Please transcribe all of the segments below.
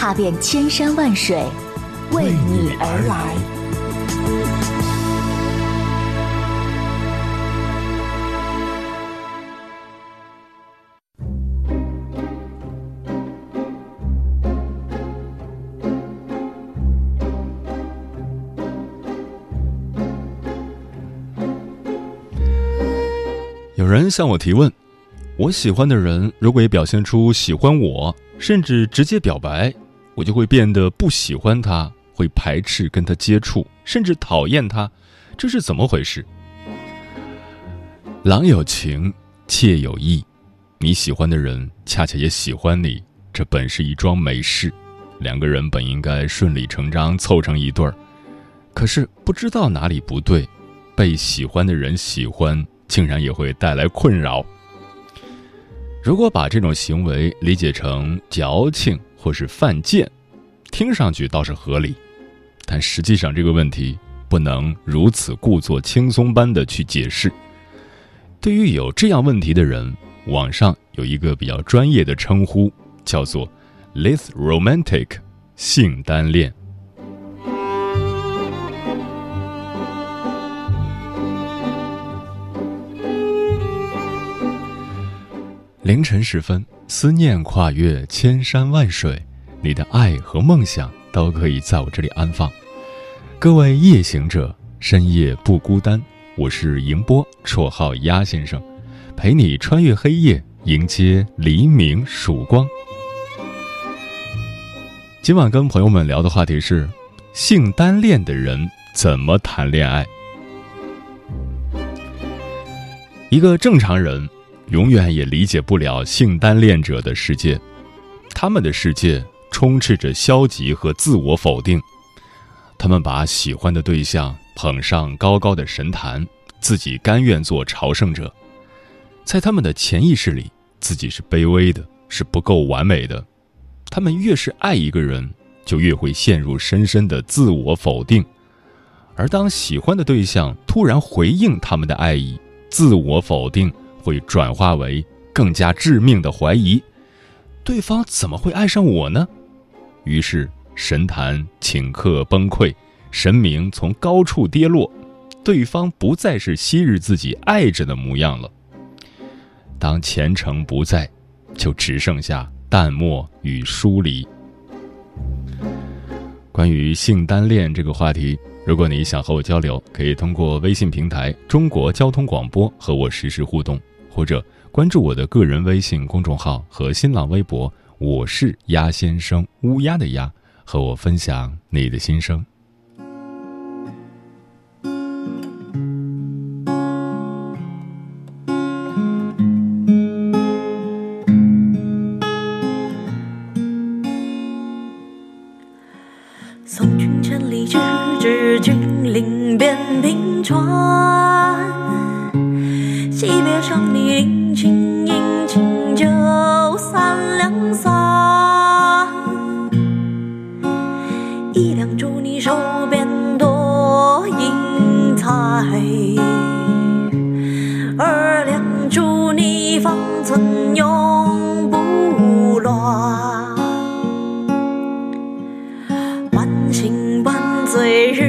踏遍千山万水，为你而来。有人向我提问：我喜欢的人，如果也表现出喜欢我，甚至直接表白。我就会变得不喜欢他，会排斥跟他接触，甚至讨厌他，这是怎么回事？郎有情，妾有意，你喜欢的人恰恰也喜欢你，这本是一桩美事，两个人本应该顺理成章凑成一对儿，可是不知道哪里不对，被喜欢的人喜欢，竟然也会带来困扰。如果把这种行为理解成矫情，或是犯贱，听上去倒是合理，但实际上这个问题不能如此故作轻松般的去解释。对于有这样问题的人，网上有一个比较专业的称呼，叫做 “less romantic”，性单恋。凌晨时分。思念跨越千山万水，你的爱和梦想都可以在我这里安放。各位夜行者，深夜不孤单。我是迎波，绰号鸭先生，陪你穿越黑夜，迎接黎明曙光。今晚跟朋友们聊的话题是：性单恋的人怎么谈恋爱？一个正常人。永远也理解不了性单恋者的世界，他们的世界充斥着消极和自我否定。他们把喜欢的对象捧上高高的神坛，自己甘愿做朝圣者。在他们的潜意识里，自己是卑微的，是不够完美的。他们越是爱一个人，就越会陷入深深的自我否定。而当喜欢的对象突然回应他们的爱意，自我否定。会转化为更加致命的怀疑：对方怎么会爱上我呢？于是神坛顷刻崩溃，神明从高处跌落，对方不再是昔日自己爱着的模样了。当前程不在，就只剩下淡漠与疏离。关于性单恋这个话题，如果你想和我交流，可以通过微信平台“中国交通广播”和我实时互动。或者关注我的个人微信公众号和新浪微博，我是鸭先生，乌鸦的鸭，和我分享你的心声。昨日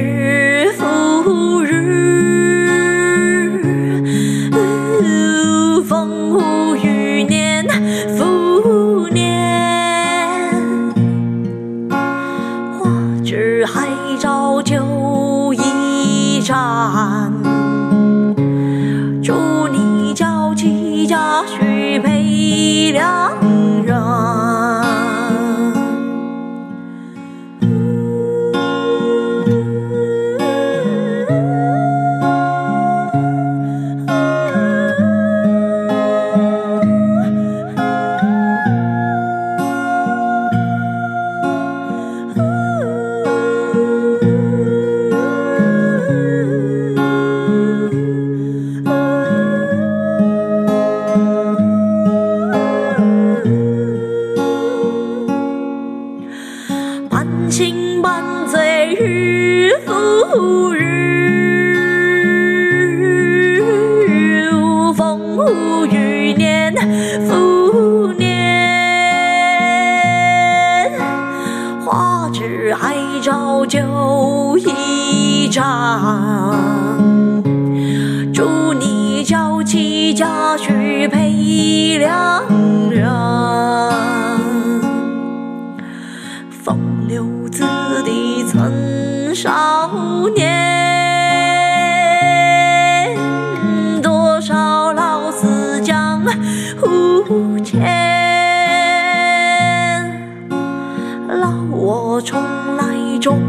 我从来终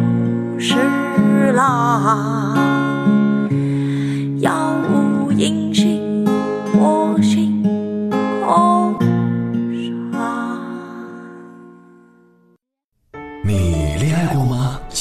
是浪。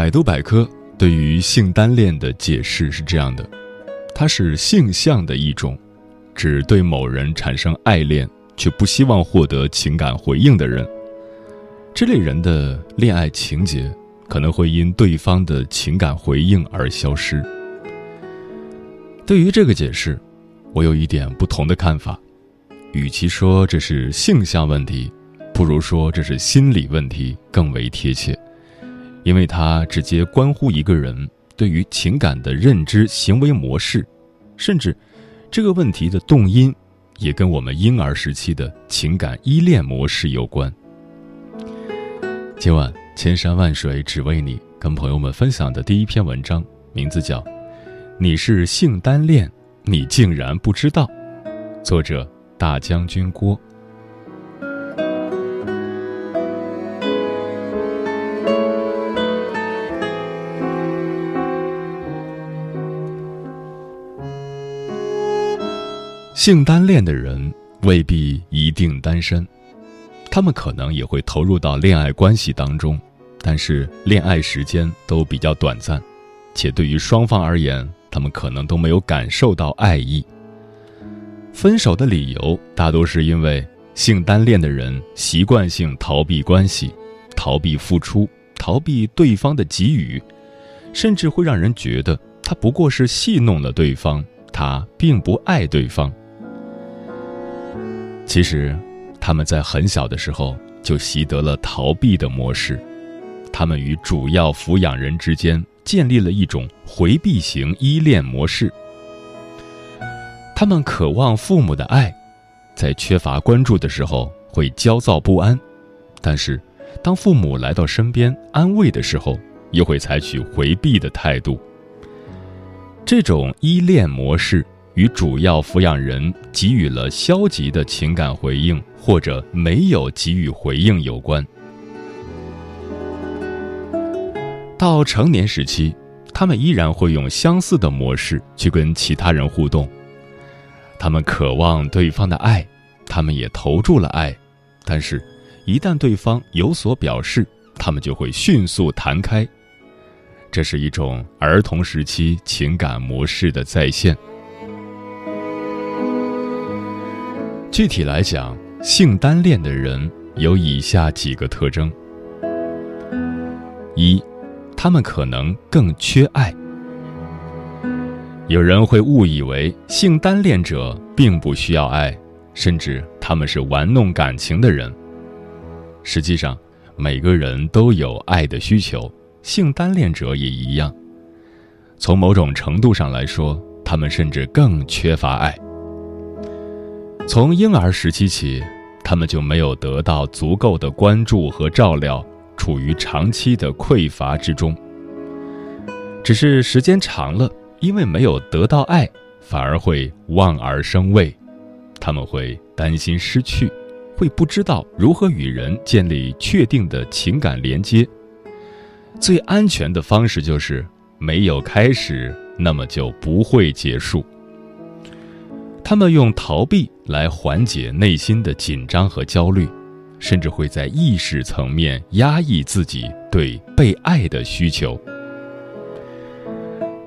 百度百科对于性单恋的解释是这样的：它是性向的一种，指对某人产生爱恋却不希望获得情感回应的人。这类人的恋爱情节可能会因对方的情感回应而消失。对于这个解释，我有一点不同的看法。与其说这是性向问题，不如说这是心理问题更为贴切。因为它直接关乎一个人对于情感的认知、行为模式，甚至这个问题的动因也跟我们婴儿时期的情感依恋模式有关。今晚千山万水只为你，跟朋友们分享的第一篇文章，名字叫《你是性单恋，你竟然不知道》，作者大将军郭。性单恋的人未必一定单身，他们可能也会投入到恋爱关系当中，但是恋爱时间都比较短暂，且对于双方而言，他们可能都没有感受到爱意。分手的理由大多是因为性单恋的人习惯性逃避关系，逃避付出，逃避对方的给予，甚至会让人觉得他不过是戏弄了对方，他并不爱对方。其实，他们在很小的时候就习得了逃避的模式，他们与主要抚养人之间建立了一种回避型依恋模式。他们渴望父母的爱，在缺乏关注的时候会焦躁不安，但是当父母来到身边安慰的时候，又会采取回避的态度。这种依恋模式。与主要抚养人给予了消极的情感回应，或者没有给予回应有关。到成年时期，他们依然会用相似的模式去跟其他人互动。他们渴望对方的爱，他们也投注了爱，但是，一旦对方有所表示，他们就会迅速弹开。这是一种儿童时期情感模式的再现。具体来讲，性单恋的人有以下几个特征：一，他们可能更缺爱。有人会误以为性单恋者并不需要爱，甚至他们是玩弄感情的人。实际上，每个人都有爱的需求，性单恋者也一样。从某种程度上来说，他们甚至更缺乏爱。从婴儿时期起，他们就没有得到足够的关注和照料，处于长期的匮乏之中。只是时间长了，因为没有得到爱，反而会望而生畏，他们会担心失去，会不知道如何与人建立确定的情感连接。最安全的方式就是。没有开始，那么就不会结束。他们用逃避来缓解内心的紧张和焦虑，甚至会在意识层面压抑自己对被爱的需求。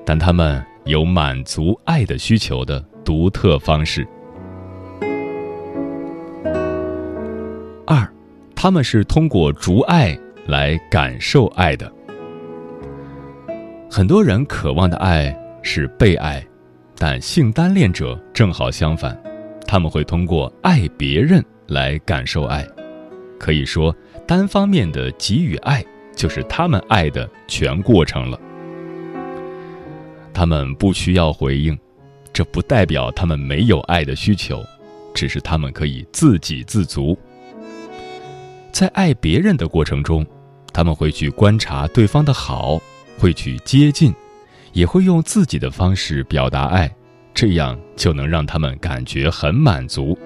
但他们有满足爱的需求的独特方式。二，他们是通过逐爱来感受爱的。很多人渴望的爱是被爱，但性单恋者正好相反，他们会通过爱别人来感受爱。可以说，单方面的给予爱就是他们爱的全过程了。他们不需要回应，这不代表他们没有爱的需求，只是他们可以自给自足。在爱别人的过程中，他们会去观察对方的好。会去接近，也会用自己的方式表达爱，这样就能让他们感觉很满足。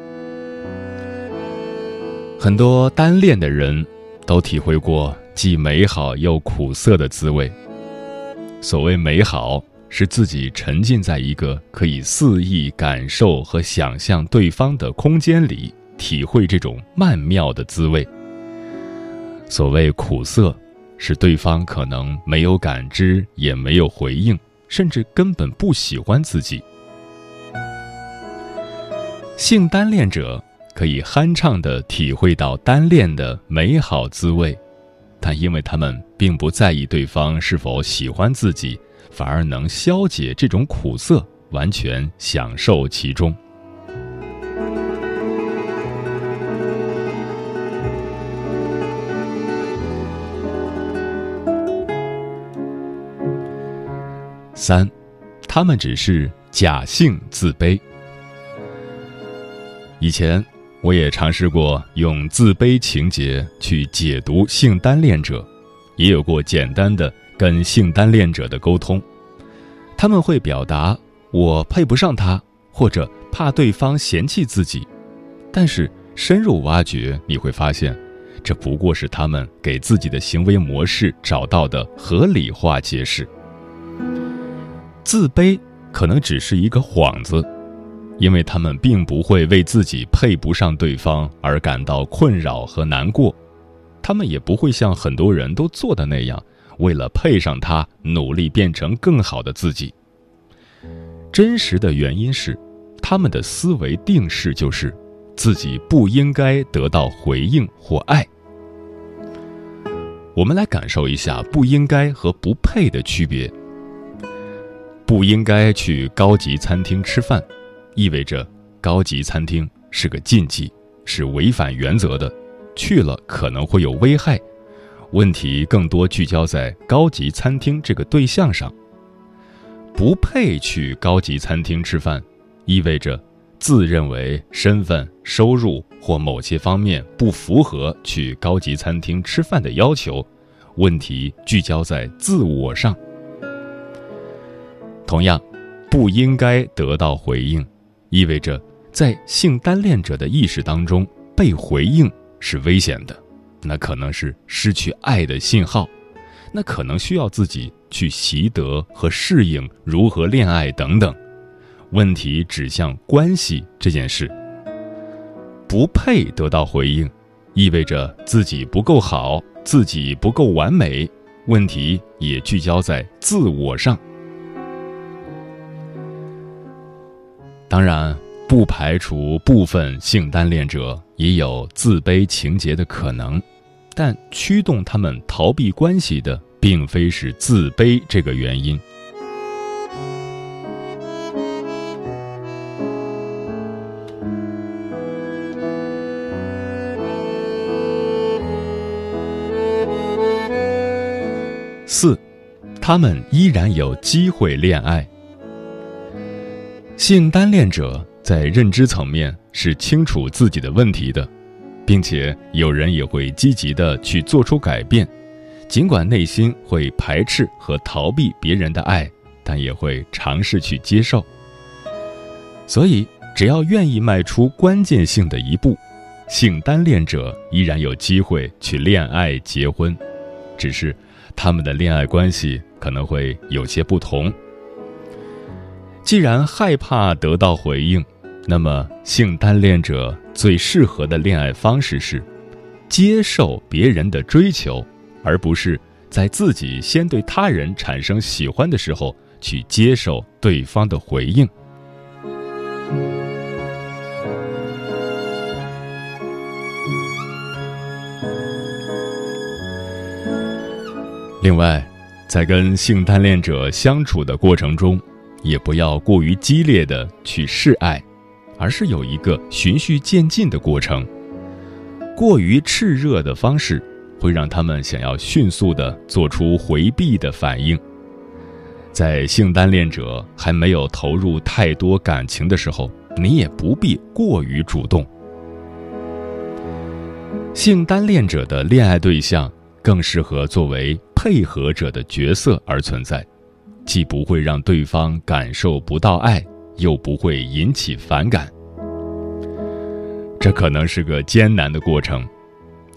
很多单恋的人都体会过既美好又苦涩的滋味。所谓美好，是自己沉浸在一个可以肆意感受和想象对方的空间里，体会这种曼妙的滋味。所谓苦涩。是对方可能没有感知，也没有回应，甚至根本不喜欢自己。性单恋者可以酣畅地体会到单恋的美好滋味，但因为他们并不在意对方是否喜欢自己，反而能消解这种苦涩，完全享受其中。三，他们只是假性自卑。以前我也尝试过用自卑情节去解读性单恋者，也有过简单的跟性单恋者的沟通。他们会表达我配不上他，或者怕对方嫌弃自己，但是深入挖掘，你会发现，这不过是他们给自己的行为模式找到的合理化解释。自卑可能只是一个幌子，因为他们并不会为自己配不上对方而感到困扰和难过，他们也不会像很多人都做的那样，为了配上他努力变成更好的自己。真实的原因是，他们的思维定式就是自己不应该得到回应或爱。我们来感受一下“不应该”和“不配”的区别。不应该去高级餐厅吃饭，意味着高级餐厅是个禁忌，是违反原则的，去了可能会有危害。问题更多聚焦在高级餐厅这个对象上。不配去高级餐厅吃饭，意味着自认为身份、收入或某些方面不符合去高级餐厅吃饭的要求。问题聚焦在自我上。同样，不应该得到回应，意味着在性单恋者的意识当中，被回应是危险的，那可能是失去爱的信号，那可能需要自己去习得和适应如何恋爱等等。问题指向关系这件事，不配得到回应，意味着自己不够好，自己不够完美。问题也聚焦在自我上。当然不排除部分性单恋者也有自卑情结的可能但驱动他们逃避关系的并非是自卑这个原因。四他们依然有机会恋爱。性单恋者在认知层面是清楚自己的问题的，并且有人也会积极的去做出改变，尽管内心会排斥和逃避别人的爱，但也会尝试去接受。所以，只要愿意迈出关键性的一步，性单恋者依然有机会去恋爱结婚，只是他们的恋爱关系可能会有些不同。既然害怕得到回应，那么性单恋者最适合的恋爱方式是接受别人的追求，而不是在自己先对他人产生喜欢的时候去接受对方的回应。另外，在跟性单恋者相处的过程中，也不要过于激烈的去示爱，而是有一个循序渐进的过程。过于炽热的方式会让他们想要迅速的做出回避的反应。在性单恋者还没有投入太多感情的时候，你也不必过于主动。性单恋者的恋爱对象更适合作为配合者的角色而存在。既不会让对方感受不到爱，又不会引起反感。这可能是个艰难的过程，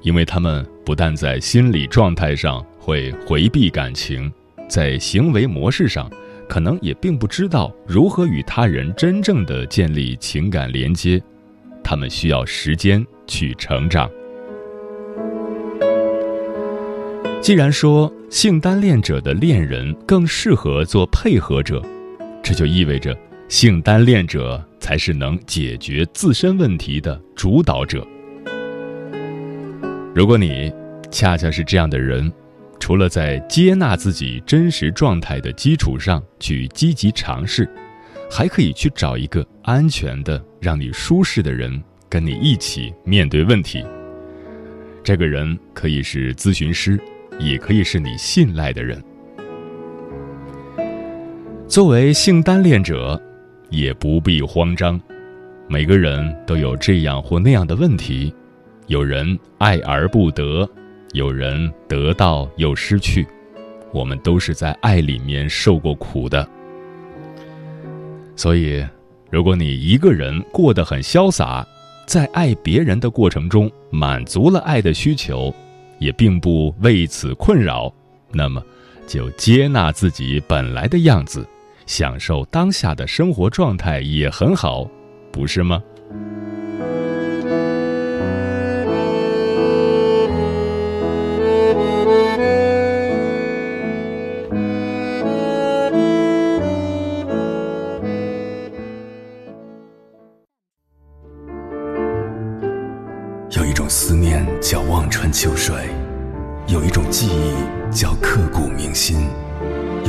因为他们不但在心理状态上会回避感情，在行为模式上，可能也并不知道如何与他人真正的建立情感连接。他们需要时间去成长。既然说性单恋者的恋人更适合做配合者，这就意味着性单恋者才是能解决自身问题的主导者。如果你恰恰是这样的人，除了在接纳自己真实状态的基础上去积极尝试，还可以去找一个安全的、让你舒适的人跟你一起面对问题。这个人可以是咨询师。也可以是你信赖的人。作为性单恋者，也不必慌张。每个人都有这样或那样的问题，有人爱而不得，有人得到又失去。我们都是在爱里面受过苦的。所以，如果你一个人过得很潇洒，在爱别人的过程中满足了爱的需求。也并不为此困扰，那么就接纳自己本来的样子，享受当下的生活状态也很好，不是吗？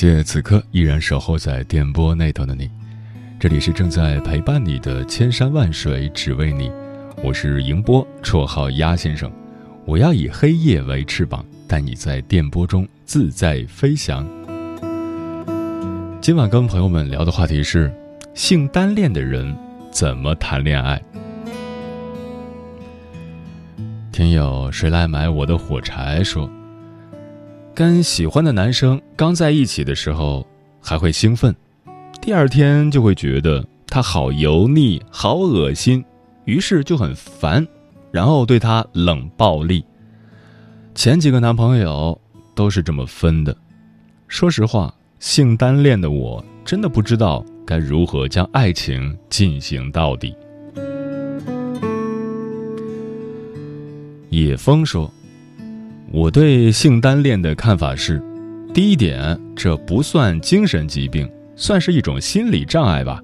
谢此刻依然守候在电波那头的你，这里是正在陪伴你的千山万水只为你，我是迎波，绰号鸭先生，我要以黑夜为翅膀，带你在电波中自在飞翔。今晚跟朋友们聊的话题是：性单恋的人怎么谈恋爱？听友谁来买我的火柴说。跟喜欢的男生刚在一起的时候还会兴奋，第二天就会觉得他好油腻、好恶心，于是就很烦，然后对他冷暴力。前几个男朋友都是这么分的。说实话，性单恋的我真的不知道该如何将爱情进行到底。野风说。我对性单恋的看法是，第一点，这不算精神疾病，算是一种心理障碍吧。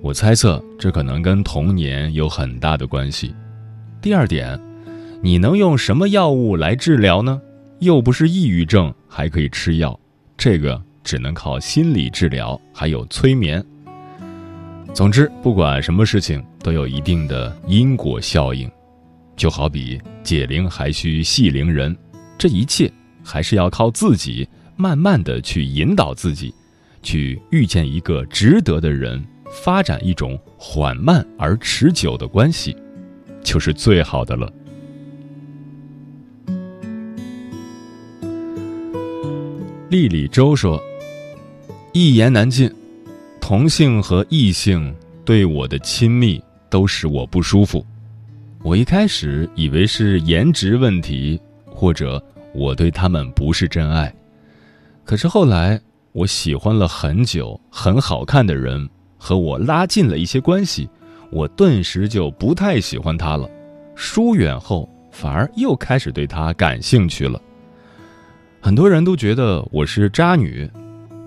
我猜测这可能跟童年有很大的关系。第二点，你能用什么药物来治疗呢？又不是抑郁症，还可以吃药，这个只能靠心理治疗，还有催眠。总之，不管什么事情都有一定的因果效应，就好比解铃还需系铃人，这一切还是要靠自己，慢慢的去引导自己，去遇见一个值得的人。发展一种缓慢而持久的关系，就是最好的了。丽丽周说：“一言难尽，同性和异性对我的亲密都使我不舒服。我一开始以为是颜值问题，或者我对他们不是真爱。可是后来，我喜欢了很久很好看的人。”和我拉近了一些关系，我顿时就不太喜欢他了。疏远后，反而又开始对他感兴趣了。很多人都觉得我是渣女，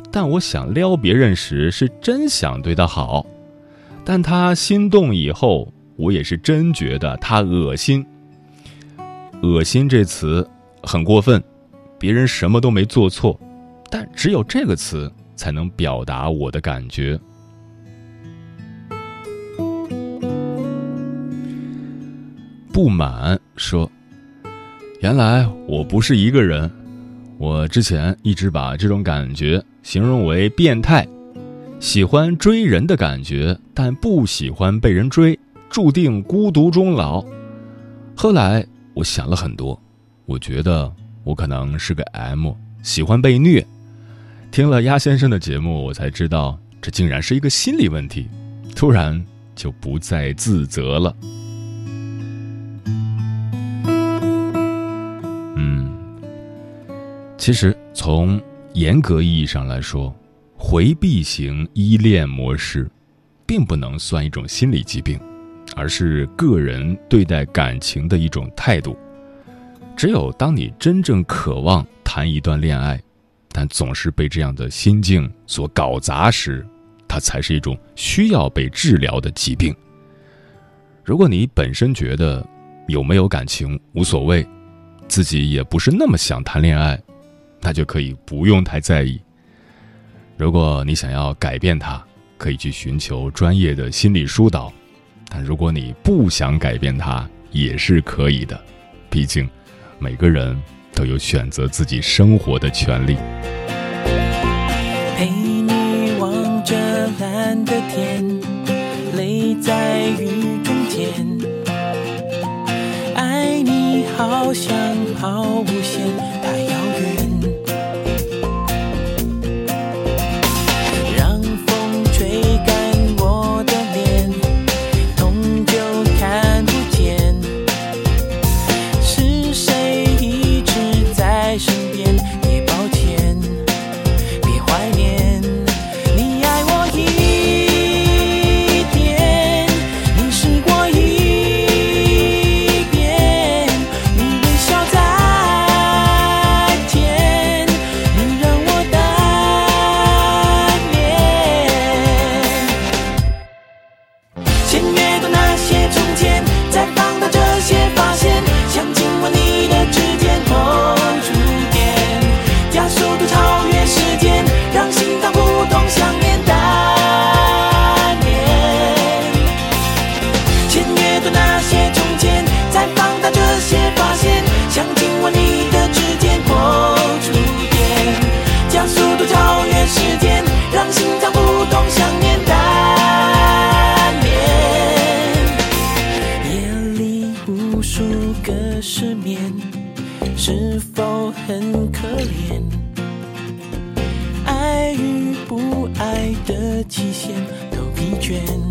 但我想撩别人时是真想对他好。但他心动以后，我也是真觉得他恶心。恶心这词很过分，别人什么都没做错，但只有这个词才能表达我的感觉。不满说：“原来我不是一个人，我之前一直把这种感觉形容为变态，喜欢追人的感觉，但不喜欢被人追，注定孤独终老。后来我想了很多，我觉得我可能是个 M，喜欢被虐。听了鸭先生的节目，我才知道这竟然是一个心理问题，突然就不再自责了。”嗯其实，从严格意义上来说，回避型依恋模式，并不能算一种心理疾病，而是个人对待感情的一种态度。只有当你真正渴望谈一段恋爱，但总是被这样的心境所搞砸时，它才是一种需要被治疗的疾病。如果你本身觉得有没有感情无所谓，自己也不是那么想谈恋爱。那就可以不用太在意。如果你想要改变它，可以去寻求专业的心理疏导；但如果你不想改变他，也是可以的。毕竟，每个人都有选择自己生活的权利。陪你望着蓝的天，泪在雨中甜。爱你好像抛物线。极限都疲倦。